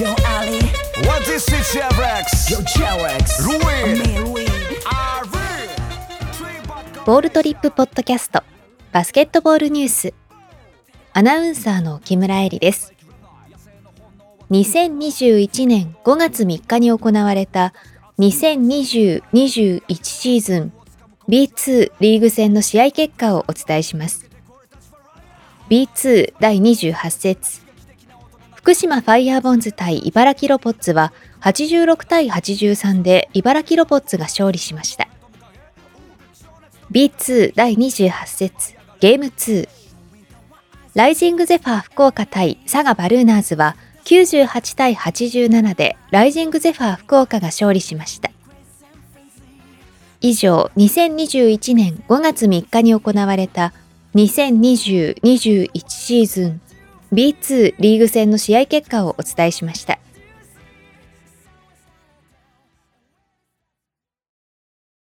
Yo Ali. What is it, Chevrex? Yo Cherex Ruin. ボールトリップポッドキャストバスケットボールニュースアナウンサーの木村恵里です。2021年5月3日に行われた2020-21シーズン B2 リーグ戦の試合結果をお伝えします。B2 第28節福島ファイヤーボンズ対茨城ロボッツは86対83で茨城ロボッツが勝利しました。B2 第28節ゲーム2ライジングゼファー福岡対佐賀バルーナーズは98対87でライジングゼファー福岡が勝利しました。以上2021年5月3日に行われた2020-21シーズン B2 リーグ戦の試合結果をお伝えしました。